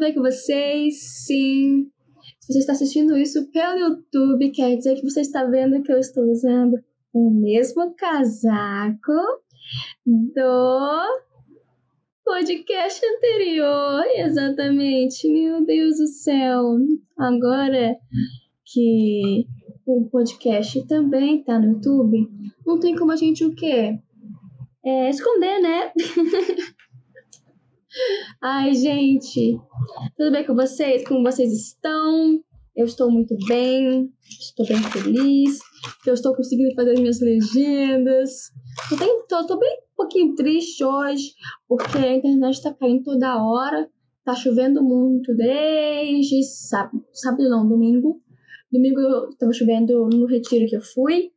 tudo bem com vocês? Sim. Se você está assistindo isso pelo YouTube, quer dizer que você está vendo que eu estou usando o mesmo casaco do podcast anterior. Exatamente. Meu Deus do céu. Agora que o podcast também tá no YouTube, não tem como a gente o quê? É, esconder, né? Ai, gente, tudo bem com vocês? Como vocês estão? Eu estou muito bem, estou bem feliz, eu estou conseguindo fazer as minhas legendas. Eu bem, tô, tô bem um pouquinho triste hoje, porque a internet está caindo toda hora, tá chovendo muito desde sábado, sábado não, domingo. Domingo estava chovendo no retiro que eu fui.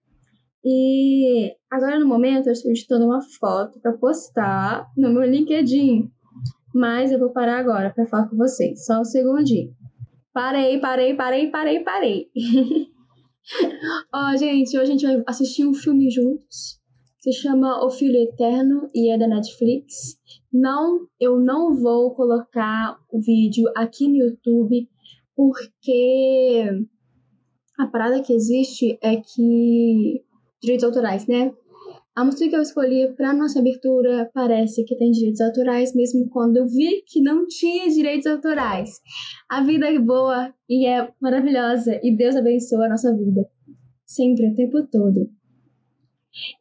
E agora no momento eu estou editando uma foto para postar no meu LinkedIn. Mas eu vou parar agora para falar com vocês. Só um segundinho. Parei, parei, parei, parei, parei. Ó, oh, gente, hoje a gente vai assistir um filme juntos. Se chama O Filho Eterno e é da Netflix. Não, eu não vou colocar o vídeo aqui no YouTube porque a parada que existe é que direitos autorais, né? A música que eu escolhi para nossa abertura parece que tem direitos autorais, mesmo quando eu vi que não tinha direitos autorais. A vida é boa e é maravilhosa e Deus abençoa a nossa vida. Sempre, o tempo todo.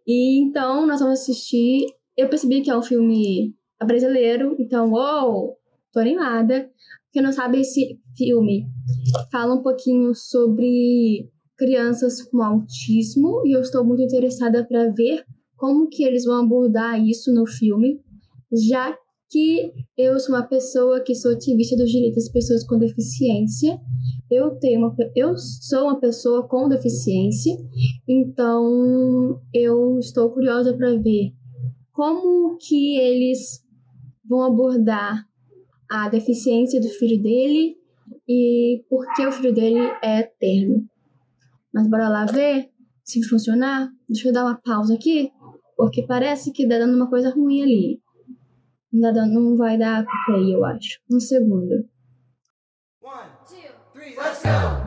E então nós vamos assistir. Eu percebi que é um filme brasileiro, então, uou, tô animada. Quem não sabe, esse filme fala um pouquinho sobre crianças com autismo e eu estou muito interessada para ver como que eles vão abordar isso no filme, já que eu sou uma pessoa que sou ativista dos direitos das pessoas com deficiência. Eu tenho uma, eu sou uma pessoa com deficiência, então eu estou curiosa para ver como que eles vão abordar a deficiência do filho dele e por que o filho dele é eterno. Mas bora lá ver se funcionar. Deixa eu dar uma pausa aqui porque parece que tá dando uma coisa ruim ali. Não, dando, não vai dar play, eu acho. Um segundo. One, two, three, let's go!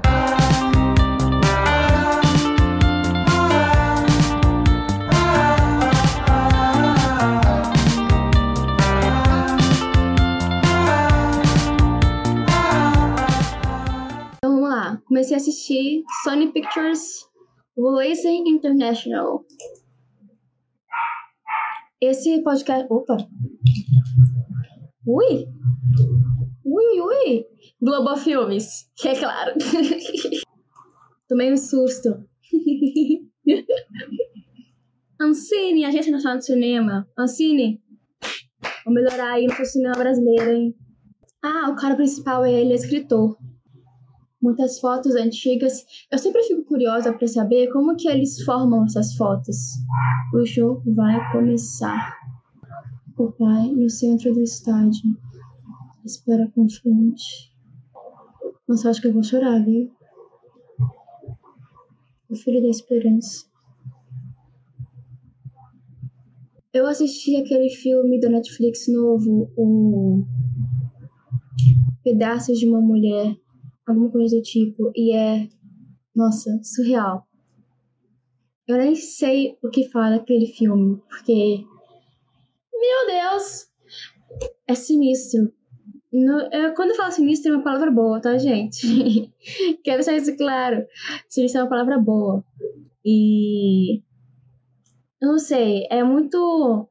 Então vamos lá. Comecei a assistir Sony Pictures Racing International. Esse podcast. Opa! Ui! Ui, ui! Globo Filmes, é claro. Tomei um susto. Ancine, Agência Nacional de Cinema. Ancine, vou melhorar aí no cinema brasileiro, hein? Ah, o cara principal é ele, é escritor muitas fotos antigas. Eu sempre fico curiosa para saber como que eles formam essas fotos. O jogo vai começar. O pai no centro do estádio. Espera confiante. Nossa, acho que eu vou chorar, viu? O filho da esperança. Eu assisti aquele filme do Netflix novo, o Pedaços de uma Mulher alguma coisa do tipo, e é, nossa, surreal. Eu nem sei o que fala aquele filme, porque, meu Deus, é sinistro. No, eu, quando eu falo sinistro é uma palavra boa, tá, gente? Quero deixar isso claro. Sinistro é uma palavra boa. E. Eu não sei, é muito.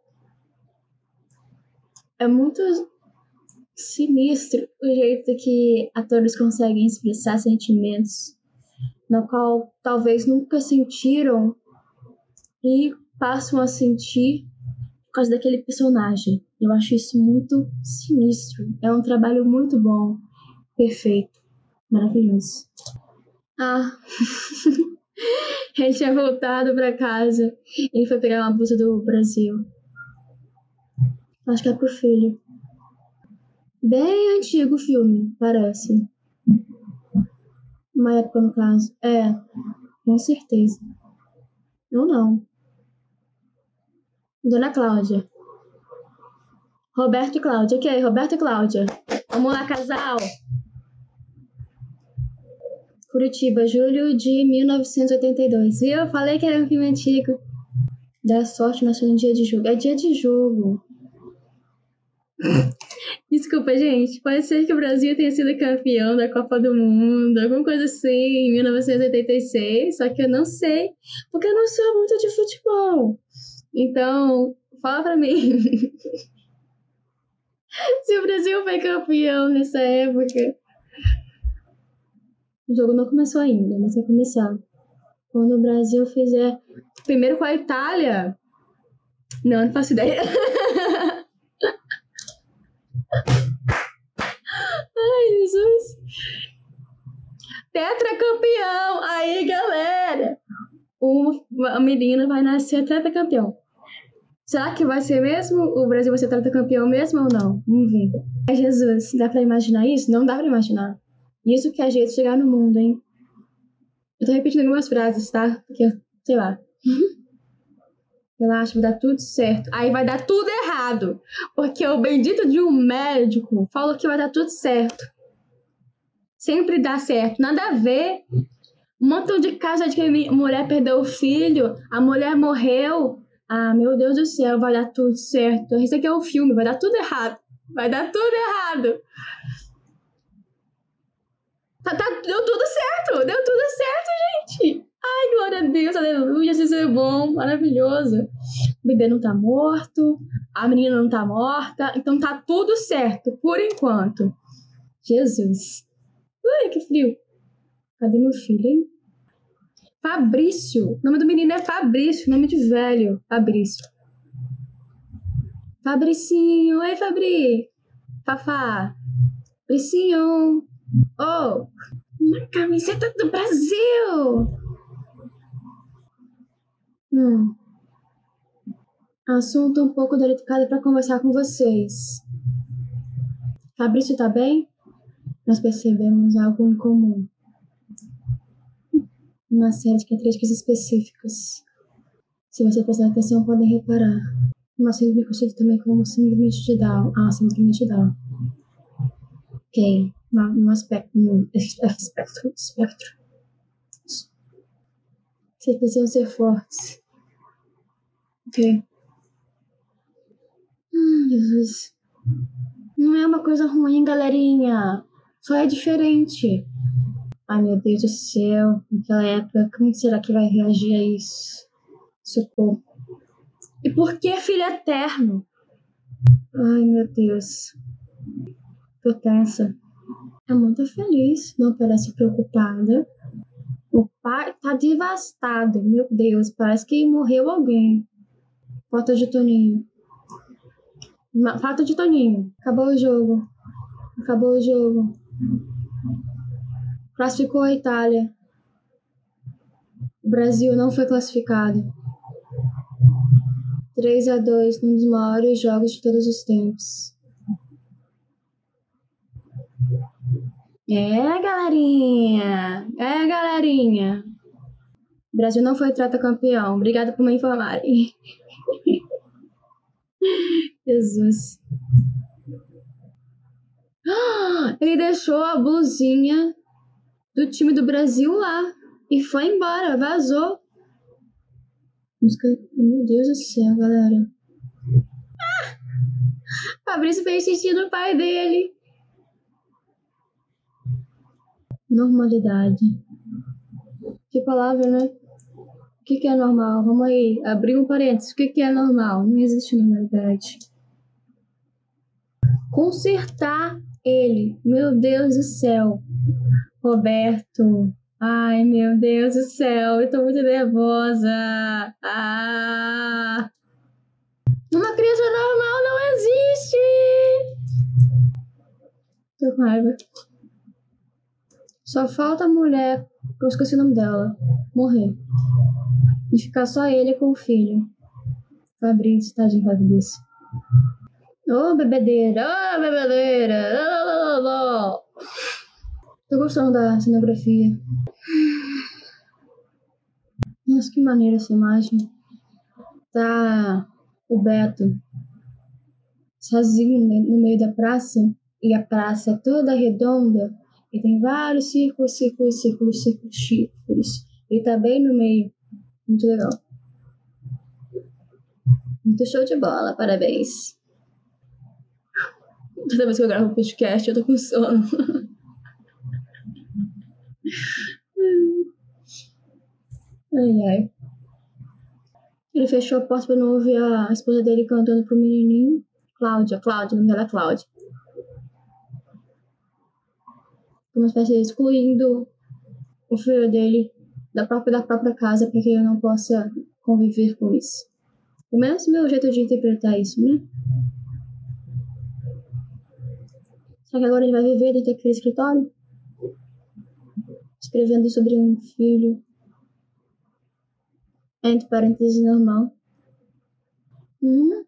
É muito sinistro o jeito que atores conseguem expressar sentimentos no qual talvez nunca sentiram e passam a sentir por causa daquele personagem. Eu acho isso muito sinistro. É um trabalho muito bom, perfeito, maravilhoso. Ah, ele tinha voltado para casa. Ele foi pegar uma blusa do Brasil. Acho que é pro filho. Bem antigo o filme, parece. Uma época, no caso. É, com certeza. Ou não. Dona Cláudia. Roberto e Cláudia. Ok, Roberto e Cláudia. Vamos lá, casal. Curitiba, julho de 1982. Viu? Eu falei que era um filme antigo. Dá sorte, mas foi um dia de jogo. É dia de jogo. Desculpa, gente. Pode ser que o Brasil tenha sido campeão da Copa do Mundo, alguma coisa assim, em 1986. Só que eu não sei, porque eu não sou muito de futebol. Então, fala pra mim. Se o Brasil foi campeão nessa época. O jogo não começou ainda, mas vai começar. Quando o Brasil fizer. Primeiro com a Itália. Não, não faço ideia. Ai, Jesus. Tetracampeão! Aí, galera! O, a menina vai nascer tetracampeão. Será que vai ser mesmo? O Brasil vai ser tetracampeão mesmo ou não? Vamos ver. Ai, Jesus, dá pra imaginar isso? Não dá pra imaginar. Isso que é jeito de chegar no mundo, hein? Eu tô repetindo algumas frases, tá? Porque, sei lá. Relaxa, vai dar tudo certo. Aí vai dar tudo errado. Porque o bendito de um médico falou que vai dar tudo certo. Sempre dá certo. Nada a ver. Um montão de casos de que a mulher perdeu o filho, a mulher morreu. Ah, meu Deus do céu, vai dar tudo certo. Isso aqui é o filme, vai dar tudo errado. Vai dar tudo errado. Tá, tá, deu tudo certo, deu tudo certo, gente. Ai, glória a Deus, aleluia, isso é bom, maravilhoso. O bebê não tá morto, a menina não tá morta, então tá tudo certo, por enquanto. Jesus. Ai, que frio. Cadê meu filho, hein? Fabrício. O nome do menino é Fabrício, nome de velho. Fabrício. Fabricinho. Oi, Fabri. Fafá. Fabricinho. Oh, uma camiseta do Brasil. Hum. Assunto um pouco delicado para conversar com vocês. Fabrício tá bem? Nós percebemos algo em comum. Uma série de características específicas. Se você prestar atenção, podem reparar. Uma síndrome conhecida também como síndrome de Down. Ah, síndrome de Down. Ok, no aspecto, no espectro, espectro. Vocês precisam ser fortes. Ok. Jesus. Não é uma coisa ruim, galerinha. Só é diferente. Ai, meu Deus do céu. Naquela época, como será que vai reagir a isso? Socorro. E por que filho eterno? Ai, meu Deus. Tô tensa. É muito feliz, não parece preocupada. O pai tá devastado. Meu Deus, parece que morreu alguém. Foto de Toninho. Foto de Toninho. Acabou o jogo. Acabou o jogo. Classificou a Itália. O Brasil não foi classificado. 3 a 2 num dos maiores jogos de todos os tempos. É, galerinha! É, galerinha! O Brasil não foi trata campeão. Obrigada por me informarem. Jesus. Ele deixou a blusinha do time do Brasil lá e foi embora, vazou. Meu Deus do céu, galera. Ah! Fabrício fez xixi no pai dele. Normalidade. Que palavra, né? O que, que é normal? Vamos aí, abrir um parênteses. O que, que é normal? Não existe normalidade. Consertar ele. Meu Deus do céu. Roberto. Ai, meu Deus do céu. Eu tô muito nervosa. Ah. Uma criança normal não existe. Tô com raiva. Só falta a mulher, eu esqueci o nome dela, morrer. E ficar só ele com o filho. Fabrício, tadinho Fabrício. Ô, oh, bebedeira, ô, oh, bebedeira. Oh, oh, oh. Tô gostando da cenografia. Nossa, que maneira essa imagem. Tá o Beto sozinho no meio da praça E a praça é toda redonda e tem vários círculos, círculos, círculos, círculos, círculos. E tá bem no meio. Muito legal. Muito show de bola, parabéns. Toda vez que eu gravo podcast, eu tô com sono. ai, ai. Ele fechou a porta pra não ouvir a esposa dele cantando pro menininho. Cláudia, Cláudia, o nome dela é Cláudia. Uma espécie de excluindo o filho dele da própria, da própria casa para que ele não possa conviver com isso. Pelo menos meu jeito de interpretar isso, né? Só que agora ele vai viver dentro daquele escritório, escrevendo sobre um filho, entre parênteses, normal. Hum?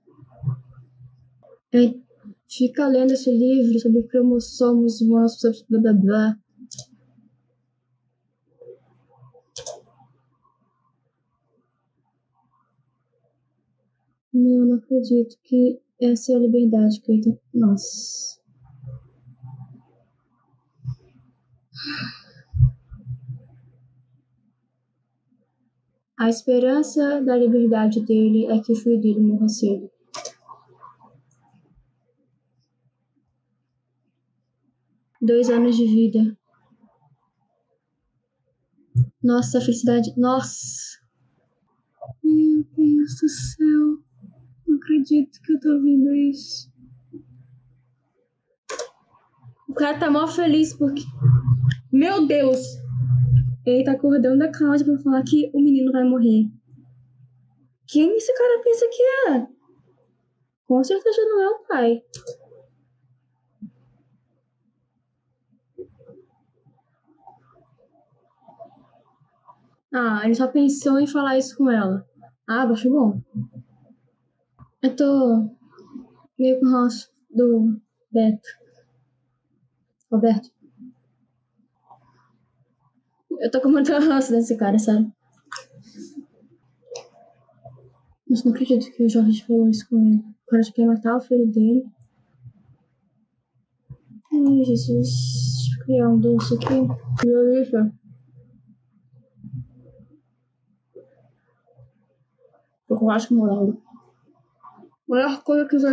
Aí fica lendo esse livro sobre cromossomos humanos, blá blá blá. Meu, não acredito que essa é a liberdade que eu tenho. Nossa. A esperança da liberdade dele é que o filho dele morra cedo. Dois anos de vida. Nossa, felicidade. Nossa! Meu Deus do céu. Não acredito que eu tô ouvindo isso. O cara tá mó feliz porque. Meu Deus! Ele tá acordando a Cláudia pra falar que o menino vai morrer. Quem esse cara pensa que é? Com certeza não é o pai. Ah, ele só pensou em falar isso com ela. Ah, acho bom. Eu tô meio com o ranço do Beto. Roberto. Eu tô com muito ranço desse cara, sabe? Mas não acredito que o Jorge falou isso com ele. O cara quer matar o filho dele. Ai, Jesus. Eu criar um doce aqui. Delícia. Tô com asco morango. Melhor coisa que já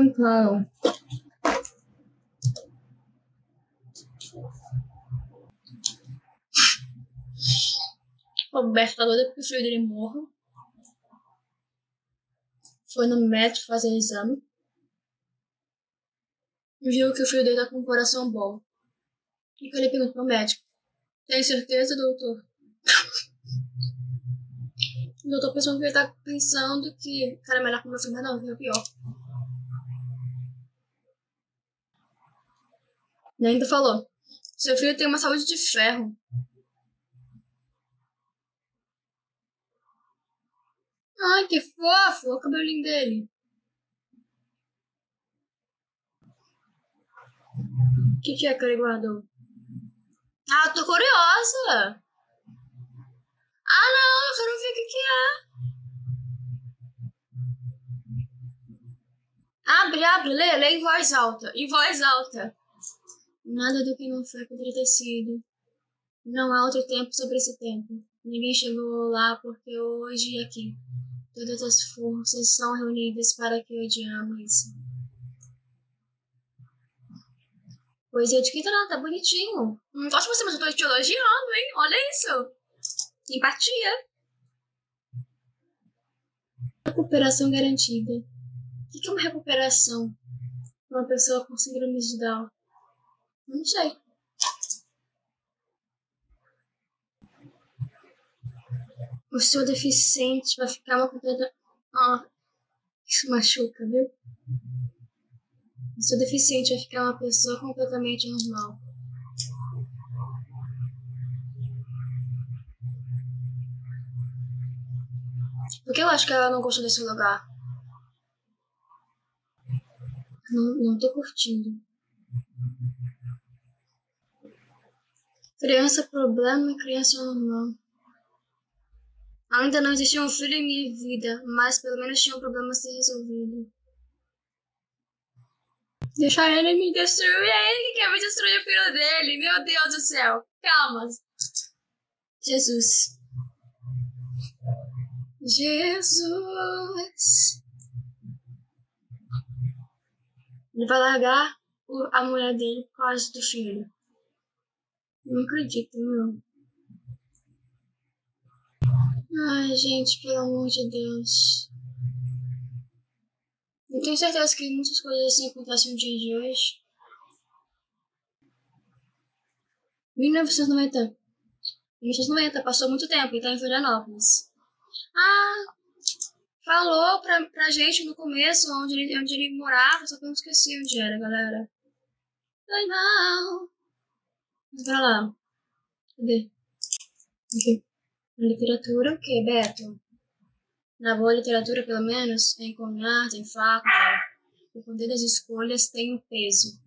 O Roberto tá doido porque o filho dele morra. Foi no médico fazer exame. Viu que o filho dele tá com o coração bom. E que ele pergunta pro médico: Tem certeza, doutor? o doutor pensando que ele tá pensando que o cara é melhor que o meu filho, mas não, viu pior. E ainda falou: Seu filho tem uma saúde de ferro. Ai, que fofo! Olha o cabelinho dele. O que, que é que ele guardou? Ah, tô curiosa! Ah, não, eu quero ver o que, que é. Abre, abre, lê, lê em voz alta. Em voz alta. Nada do que não foi sido. Não há outro tempo sobre esse tempo. Ninguém chegou lá porque hoje e aqui. Todas as forças são reunidas para que odiamos. Poesia de quinta não, tá bonitinho. Não gosto de você, mas eu tô te elogiando, hein? Olha isso. Empatia. Recuperação garantida. O que é uma recuperação? Uma pessoa com síndrome de Down. Não sei. O seu deficiente vai ficar uma completa. Ah, isso machuca, viu? O seu deficiente vai ficar uma pessoa completamente normal. Por que eu acho que ela não gostou desse lugar? Não, não tô curtindo. Criança problema e criança normal. Ainda não existia um filho em minha vida, mas pelo menos tinha um problema a ser resolvido. Deixar ele me destruir. É ele que quer me destruir o filho dele. Meu Deus do céu. Calma. Jesus. Jesus. Ele vai largar a mulher dele por causa do filho. Não acredito, meu. Ai, gente, pelo amor de Deus. Eu tenho certeza que muitas coisas assim acontecem no dia de hoje. 1990. 1990, passou muito tempo e tá em Florianópolis. Ah, falou pra, pra gente no começo onde ele, onde ele morava, só que eu esqueci onde era, galera. Ai, não. Vai lá. Cadê? Aqui. Literatura o quê, Beto? Na boa literatura, pelo menos, tem encontrar, tem fato, o poder das escolhas tem um peso.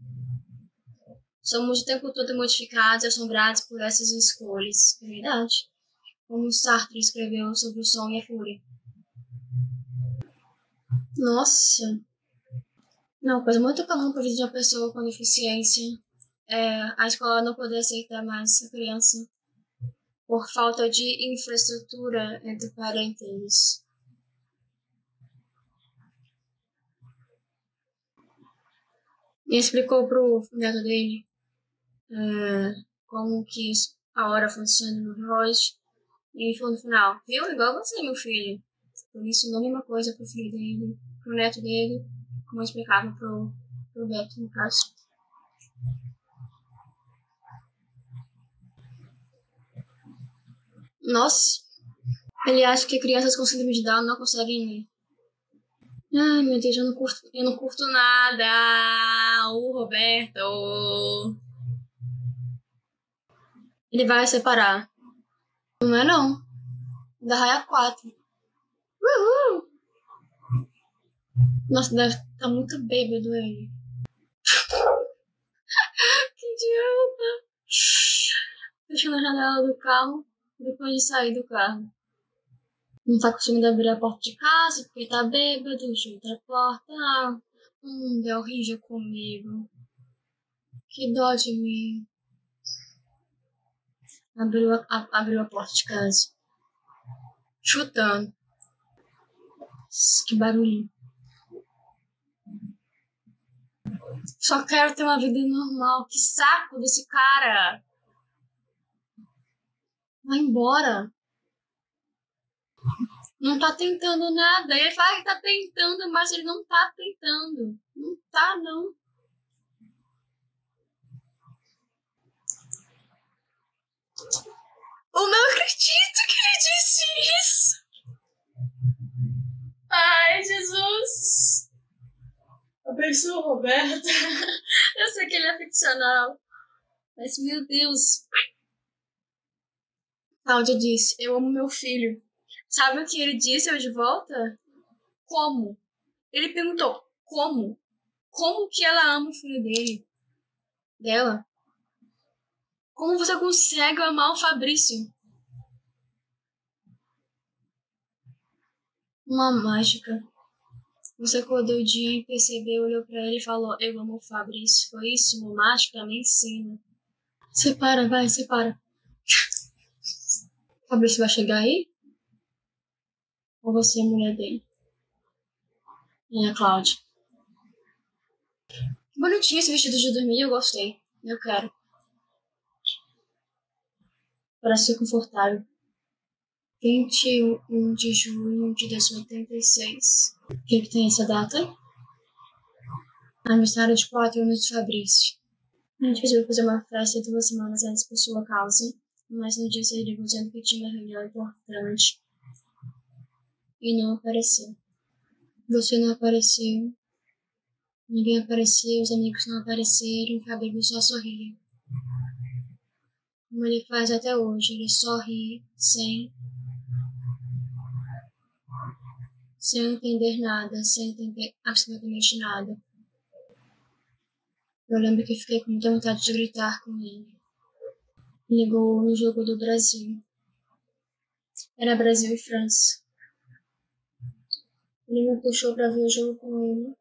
Somos o tempo todo modificados e assombrados por essas escolhas. É verdade. Como Sartre escreveu sobre o som e a fúria. Nossa! Não, coisa muito comum para de uma pessoa com deficiência é a escola não poder aceitar mais a criança por falta de infraestrutura entre parênteses. E explicou pro neto dele é, como que a hora funciona no relógio. E ele falou no final, viu? Igual você, meu filho. Por isso, não a mesma coisa pro filho dele, pro neto dele, como eu explicava pro, pro Beto, no caso. Nossa, ele acha que crianças com síndrome de Down não conseguem ler. Ai, meu Deus, eu não curto, eu não curto nada. O Roberto. Ele vai separar. Não é não. Da raia 4. Uhul! Nossa, deve estar tá muito bêbado ele. que idiota! Fechando a janela do carro depois de sair do carro. Não tá conseguindo abrir a porta de casa porque tá bêbado, deixa outra porta. Ah, hum, é horrível comigo. Que dó de mim. Abriu a, a, abriu a porta de casa. Chutando. Que barulho. Só quero ter uma vida normal. Que saco desse cara. Vai embora. Não tá tentando nada. Ele fala que tá tentando, mas ele não tá tentando. Não tá, não. Eu não acredito que ele disse isso. Ai, Jesus. Abençoa o Roberto. Eu sei que ele é ficcional. Mas, meu Deus. Cláudia disse: Eu amo meu filho. Sabe o que ele disse eu de volta? Como? Ele perguntou: Como? Como que ela ama o filho dele? Dela? Como você consegue amar o Fabrício? Uma mágica. Você acordou o dia e percebeu, olhou para ele e falou: Eu amo o Fabrício. Foi isso? Uma mágica? Me ensina. Separa, vai, separa. Fabrício vai chegar aí? Ou você é a mulher dele? E a Cláudia. Que bonitinho esse vestido de dormir, eu gostei. Eu quero. Parece ser confortável. 21 de junho de 2086. O que, que tem essa data? Aniversário de 4 anos de Fabrício. A gente pediu fazer uma festa duas semanas antes por sua causa mas no dia seguinte dizendo que tinha uma reunião importante e não apareceu. Você não apareceu, ninguém apareceu, os amigos não apareceram, Fabrício só sorria. Como ele faz até hoje, ele sorri sem sem entender nada, sem entender absolutamente nada. Eu lembro que fiquei com muita vontade de gritar com ele ligou no jogo do Brasil. Era Brasil e França. Ele me puxou para ver o jogo com ele.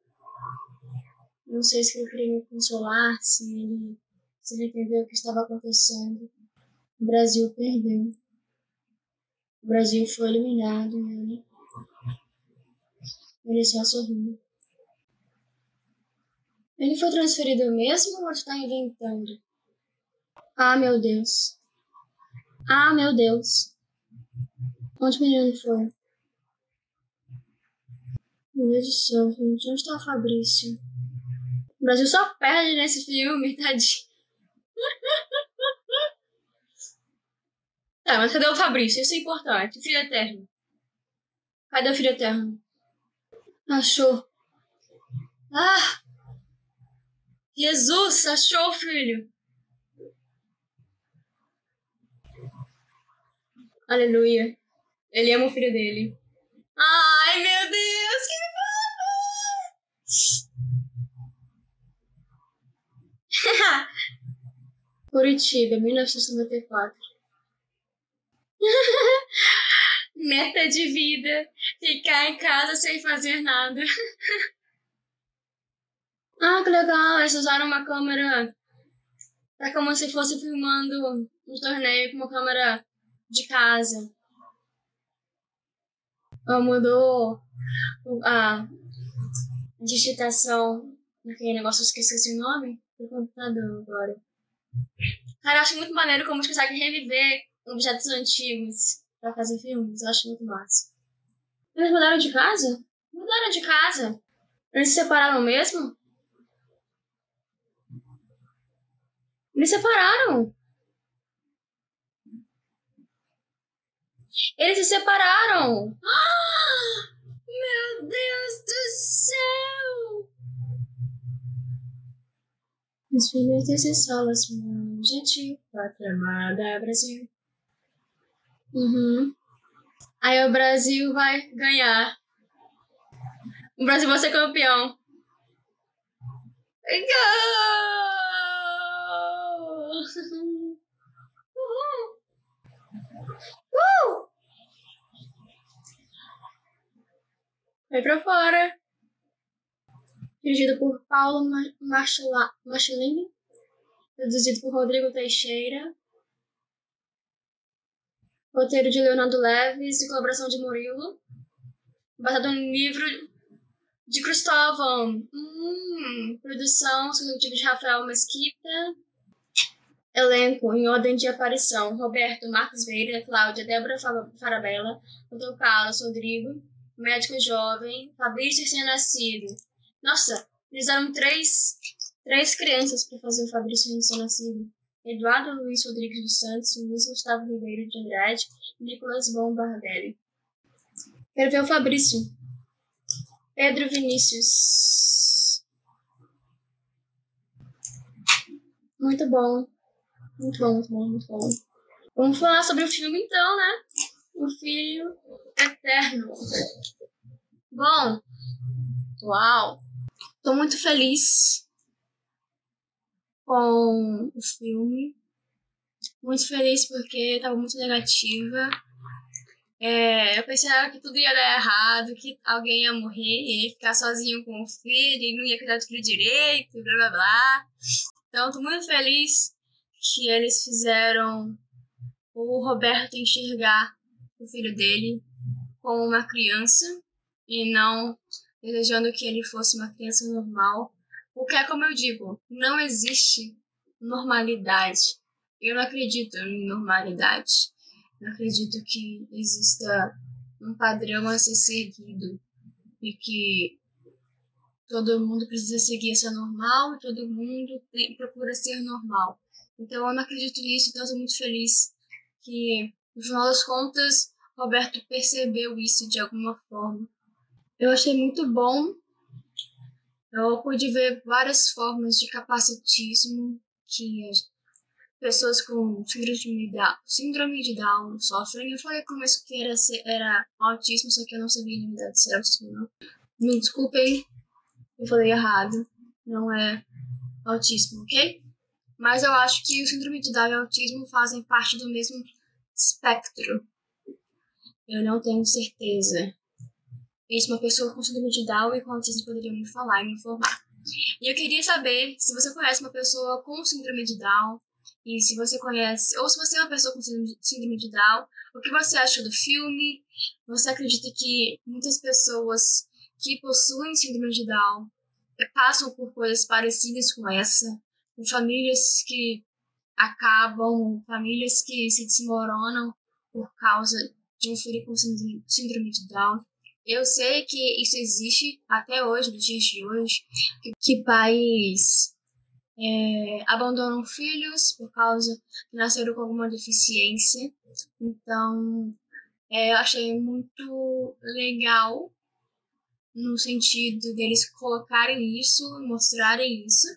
Não sei se ele queria me consolar, se ele, se ele entendeu o que estava acontecendo. O Brasil perdeu. O Brasil foi eliminado ele, ele só sorriu. Ele foi transferido mesmo ou está inventando? Ah, meu Deus. Ah, meu Deus. Onde o menino foi? Meu Deus do céu, gente. Onde está o Fabrício? O Brasil só perde nesse filme, tadinho. tá, mas cadê o Fabrício? Isso é importante. Filho eterno. Cadê o filho eterno? Achou. Ah! Jesus, achou, filho. Aleluia. Ele ama o filho dele. Ai, meu Deus, que foda! Curitiba, 1994. Meta de vida: ficar em casa sem fazer nada. Ah, que legal! Eles usaram uma câmera. É como se fosse filmando um torneio com uma câmera de casa. Mudou a digitação naquele negócio, eu esqueci o nome, do computador agora. Cara, eu acho muito maneiro como eles conseguem reviver objetos antigos pra fazer filmes. Eu acho muito massa. Eles mudaram de casa? Mudaram de casa. Eles se separaram mesmo? Eles separaram. Eles se separaram. Meu Deus do céu! Os filhos desse solas, gente, pátria amada, Brasil. Uhum. Aí o Brasil vai ganhar. O Brasil vai ser campeão. Gol! Vai pra fora. Dirigido por Paulo Marcelini. Produzido por Rodrigo Teixeira. Roteiro de Leonardo Leves e colaboração de Murilo. Baseado no livro de Cristóvão. Hum, produção executiva de Rafael Mesquita. Elenco em ordem de aparição: Roberto Marcos Vieira, Cláudia, Débora Farabella, Dr. Carlos Rodrigo, médico jovem, Fabrício recém-nascido. Nossa, eles eram três, três crianças para fazer o Fabrício recém-nascido. Eduardo Luiz Rodrigues dos Santos, Luiz Gustavo Ribeiro de Andrade e Nicolas Bombardelli. Quero ver o Fabrício. Pedro Vinícius. Muito bom. Muito bom, muito bom, muito bom. Vamos falar sobre o filme então, né? O Filho Eterno. Bom, uau! Tô muito feliz com o filme. Muito feliz porque tava muito negativa. É, eu pensava que tudo ia dar errado, que alguém ia morrer, ia ficar sozinho com o filho, e não ia cuidar do filho direito, blá blá blá. Então, tô muito feliz que eles fizeram o Roberto enxergar o filho dele como uma criança e não desejando que ele fosse uma criança normal. Porque é como eu digo, não existe normalidade. Eu não acredito em normalidade. Não acredito que exista um padrão a ser seguido e que todo mundo precisa seguir essa normal e todo mundo procura ser normal. Então eu não acredito nisso, então eu estou muito feliz que, no final das contas, Roberto percebeu isso de alguma forma. Eu achei muito bom. Eu pude ver várias formas de capacitismo que as pessoas com síndrome de Down, de sofrem. Eu falei no começo que era, era autismo, só que eu não sabia a unidade se era autismo não. Me desculpem, eu falei errado. Não é autismo, ok? Mas eu acho que o síndrome de Down e o autismo fazem parte do mesmo espectro. Eu não tenho certeza. Isso uma pessoa com síndrome de Down e com autismo poderia me falar e me informar. E eu queria saber se você conhece uma pessoa com síndrome de Down, e se você conhece, ou se você é uma pessoa com síndrome de Down, o que você acha do filme? Você acredita que muitas pessoas que possuem síndrome de Down passam por coisas parecidas com essa? Com famílias que acabam, famílias que se desmoronam por causa de um filho com síndrome de Down. Eu sei que isso existe até hoje, nos dias de hoje, que, pais é, abandonam filhos por causa que nasceram com alguma deficiência. Então, é, eu achei muito legal no sentido deles colocarem isso, mostrarem isso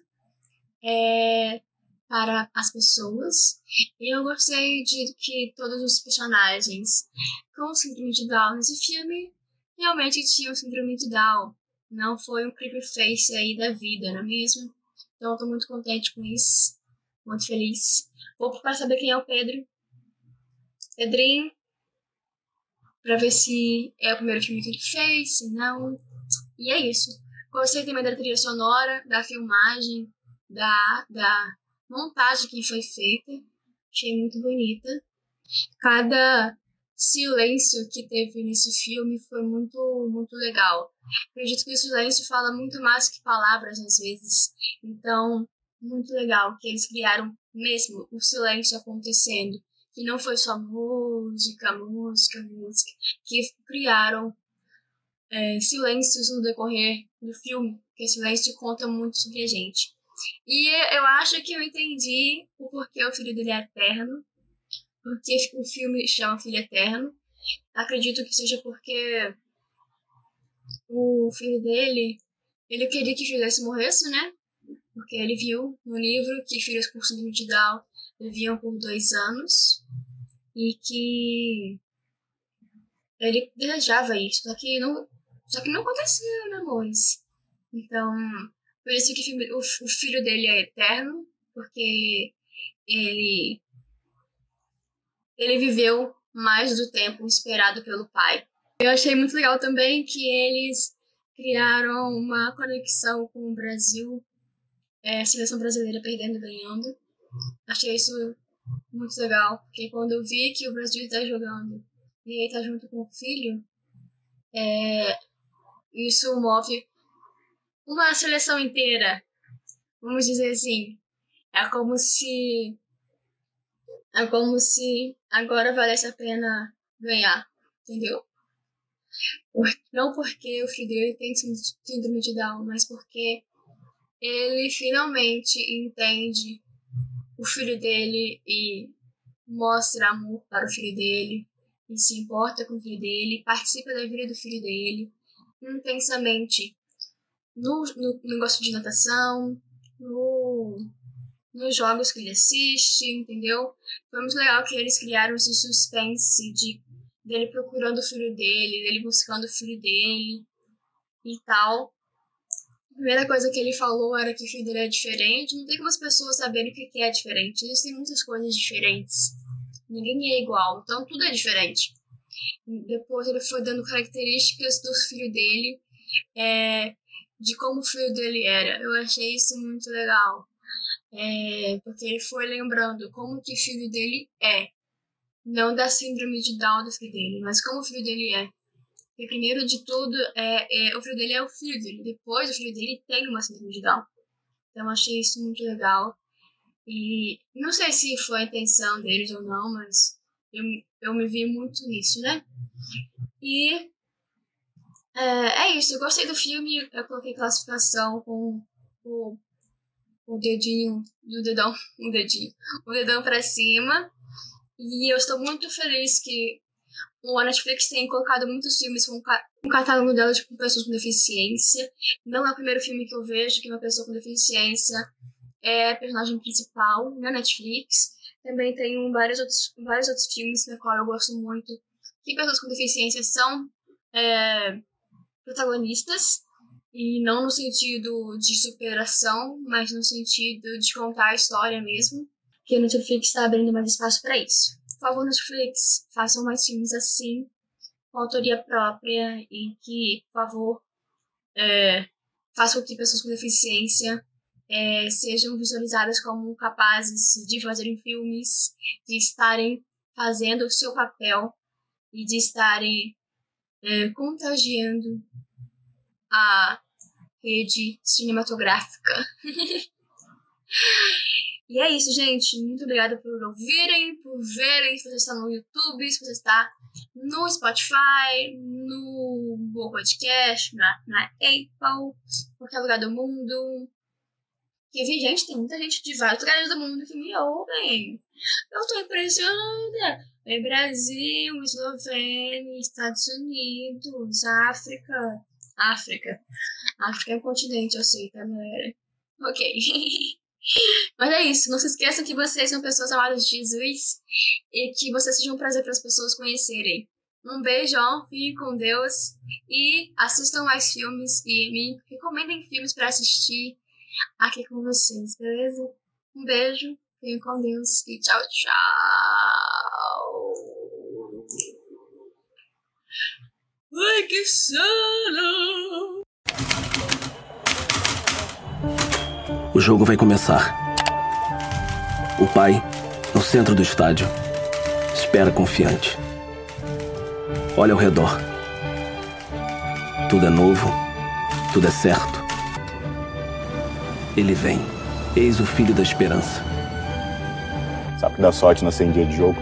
é, para as pessoas. E eu gostei de que todos os personagens com síndrome de Down nesse filme realmente tinham síndrome de Down. Não foi um creepyface aí da vida, não é mesmo? Então tô muito contente com isso. Muito feliz. Vou para saber quem é o Pedro. Pedrinho. Pra ver se é o primeiro filme que ele fez, se não. E é isso. Gostei também da trilha sonora, da filmagem, da, da montagem que foi feita. Achei muito bonita. Cada silêncio que teve nesse filme foi muito, muito legal. Acredito que o silêncio fala muito mais que palavras às vezes. Então, muito legal que eles criaram mesmo o silêncio acontecendo. Que não foi só música, música, música. Que criaram é, silêncios no decorrer do filme. Porque silêncio conta muito sobre a gente. E eu acho que eu entendi o porquê o filho dele é eterno porque o filme chama Filho Eterno. Acredito que seja porque o filho dele, ele queria que dele morresse, né? Porque ele viu no livro que filhos com síndrome de Down viviam por dois anos e que ele desejava isso, só que não, só que não aconteceu, né, amores? Então, por isso que o, filho dele é eterno, porque ele ele viveu mais do tempo esperado pelo pai. Eu achei muito legal também que eles criaram uma conexão com o Brasil, é, a seleção brasileira perdendo e ganhando. Achei isso muito legal, porque quando eu vi que o Brasil está jogando e ele está junto com o filho, é, isso move uma seleção inteira, vamos dizer assim. É como se é como se agora valesse a pena ganhar, entendeu? Não porque o filho dele tem síndrome de Down, mas porque ele finalmente entende o filho dele e mostra amor para o filho dele, e se importa com o filho dele, participa da vida do filho dele intensamente no, no negócio de natação, no nos jogos que ele assiste, entendeu? Foi muito legal que eles criaram esse suspense de dele procurando o filho dele, dele buscando o filho dele e tal. A primeira coisa que ele falou era que o filho dele é diferente. Não tem como as pessoas saberem o que é diferente. Existem muitas coisas diferentes. Ninguém é igual, então tudo é diferente. Depois ele foi dando características do filho dele, é, de como o filho dele era. Eu achei isso muito legal. É, porque ele foi lembrando como que o filho dele é. Não da síndrome de Down do filho dele, mas como o filho dele é. Porque primeiro de tudo, é, é, o filho dele é o filho dele. Depois, o filho dele tem uma síndrome de Down. Então, achei isso muito legal. E não sei se foi a intenção deles ou não, mas eu, eu me vi muito nisso, né? E é, é isso. Eu gostei do filme. Eu coloquei classificação com o o dedinho do dedão, o dedinho, o dedão para cima. E eu estou muito feliz que o Netflix tem colocado muitos filmes com um catálogo dela de pessoas com deficiência. Não é o primeiro filme que eu vejo que uma pessoa com deficiência é a personagem principal na Netflix. Também tem vários outros, vários outros filmes na qual eu gosto muito que pessoas com deficiência são é, protagonistas. E não no sentido de superação, mas no sentido de contar a história mesmo. Que a Netflix está abrindo mais espaço para isso. Por favor, Netflix, façam mais filmes assim, com autoria própria, e que, por favor, é, faça com que pessoas com deficiência é, sejam visualizadas como capazes de fazerem filmes, de estarem fazendo o seu papel e de estarem é, contagiando a rede cinematográfica. e é isso, gente. Muito obrigada por ouvirem, por verem. Se você está no YouTube, se você está no Spotify, no Google Podcast, na, na Apple, qualquer lugar do mundo. Que vi, gente, tem muita gente de vários lugares do mundo que me ouvem. Eu tô impressionada. É Brasil, Eslovênia, Estados Unidos, África. África. África é um continente, eu sei, tá, galera? Ok. Mas é isso. Não se esqueçam que vocês são pessoas amadas de Jesus e que vocês sejam um prazer para as pessoas conhecerem. Um beijão, fiquem com Deus e assistam mais filmes e me recomendem filmes para assistir aqui com vocês, beleza? Um beijo, fiquem com Deus e tchau, tchau! Ai, que sono! O jogo vai começar. O pai, no centro do estádio, espera confiante. Olha ao redor. Tudo é novo, tudo é certo. Ele vem. Eis o filho da esperança. Sabe que dá sorte nascer em dia de jogo?